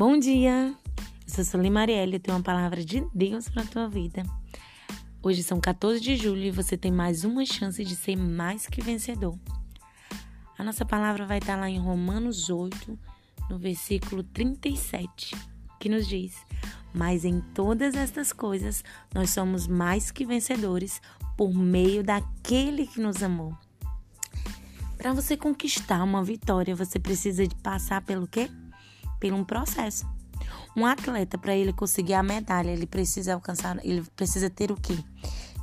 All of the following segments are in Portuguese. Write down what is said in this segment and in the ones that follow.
Bom dia! Eu sou Sueli Marielle e tenho uma palavra de Deus para a tua vida. Hoje são 14 de julho e você tem mais uma chance de ser mais que vencedor. A nossa palavra vai estar lá em Romanos 8, no versículo 37, que nos diz: Mas em todas estas coisas nós somos mais que vencedores por meio daquele que nos amou. Para você conquistar uma vitória, você precisa de passar pelo quê? Pelo um processo. Um atleta, para ele conseguir a medalha, ele precisa alcançar, ele precisa ter o quê?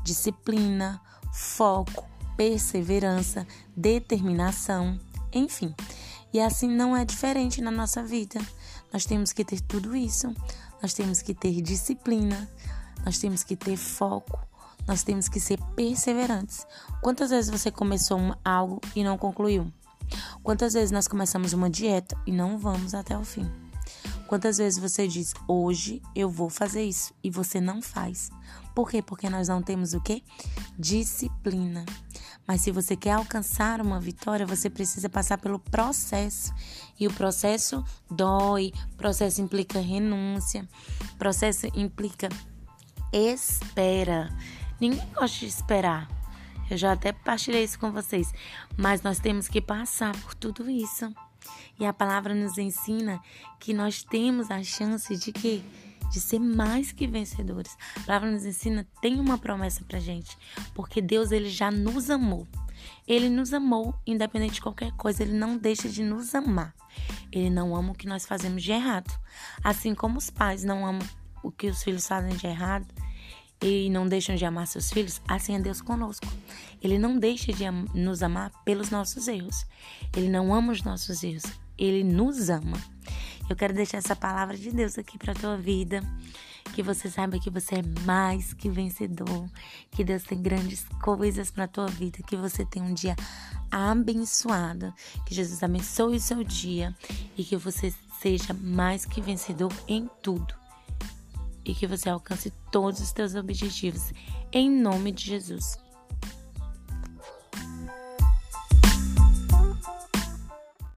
Disciplina, foco, perseverança, determinação, enfim. E assim não é diferente na nossa vida. Nós temos que ter tudo isso. Nós temos que ter disciplina, nós temos que ter foco, nós temos que ser perseverantes. Quantas vezes você começou algo e não concluiu? Quantas vezes nós começamos uma dieta e não vamos até o fim? Quantas vezes você diz, hoje eu vou fazer isso e você não faz? Por quê? Porque nós não temos o quê? Disciplina. Mas se você quer alcançar uma vitória, você precisa passar pelo processo. E o processo dói, processo implica renúncia, processo implica espera. Ninguém gosta de esperar. Eu já até partilhei isso com vocês, mas nós temos que passar por tudo isso. E a palavra nos ensina que nós temos a chance de que de ser mais que vencedores. A palavra nos ensina, tem uma promessa pra gente, porque Deus ele já nos amou. Ele nos amou, independente de qualquer coisa, ele não deixa de nos amar. Ele não ama o que nós fazemos de errado. Assim como os pais não amam o que os filhos fazem de errado, e não deixam de amar seus filhos, assim é Deus conosco. Ele não deixa de nos amar pelos nossos erros. Ele não ama os nossos erros. Ele nos ama. Eu quero deixar essa palavra de Deus aqui para tua vida. Que você saiba que você é mais que vencedor. Que Deus tem grandes coisas para tua vida. Que você tem um dia abençoado. Que Jesus abençoe o seu dia. E que você seja mais que vencedor em tudo e que você alcance todos os teus objetivos. Em nome de Jesus.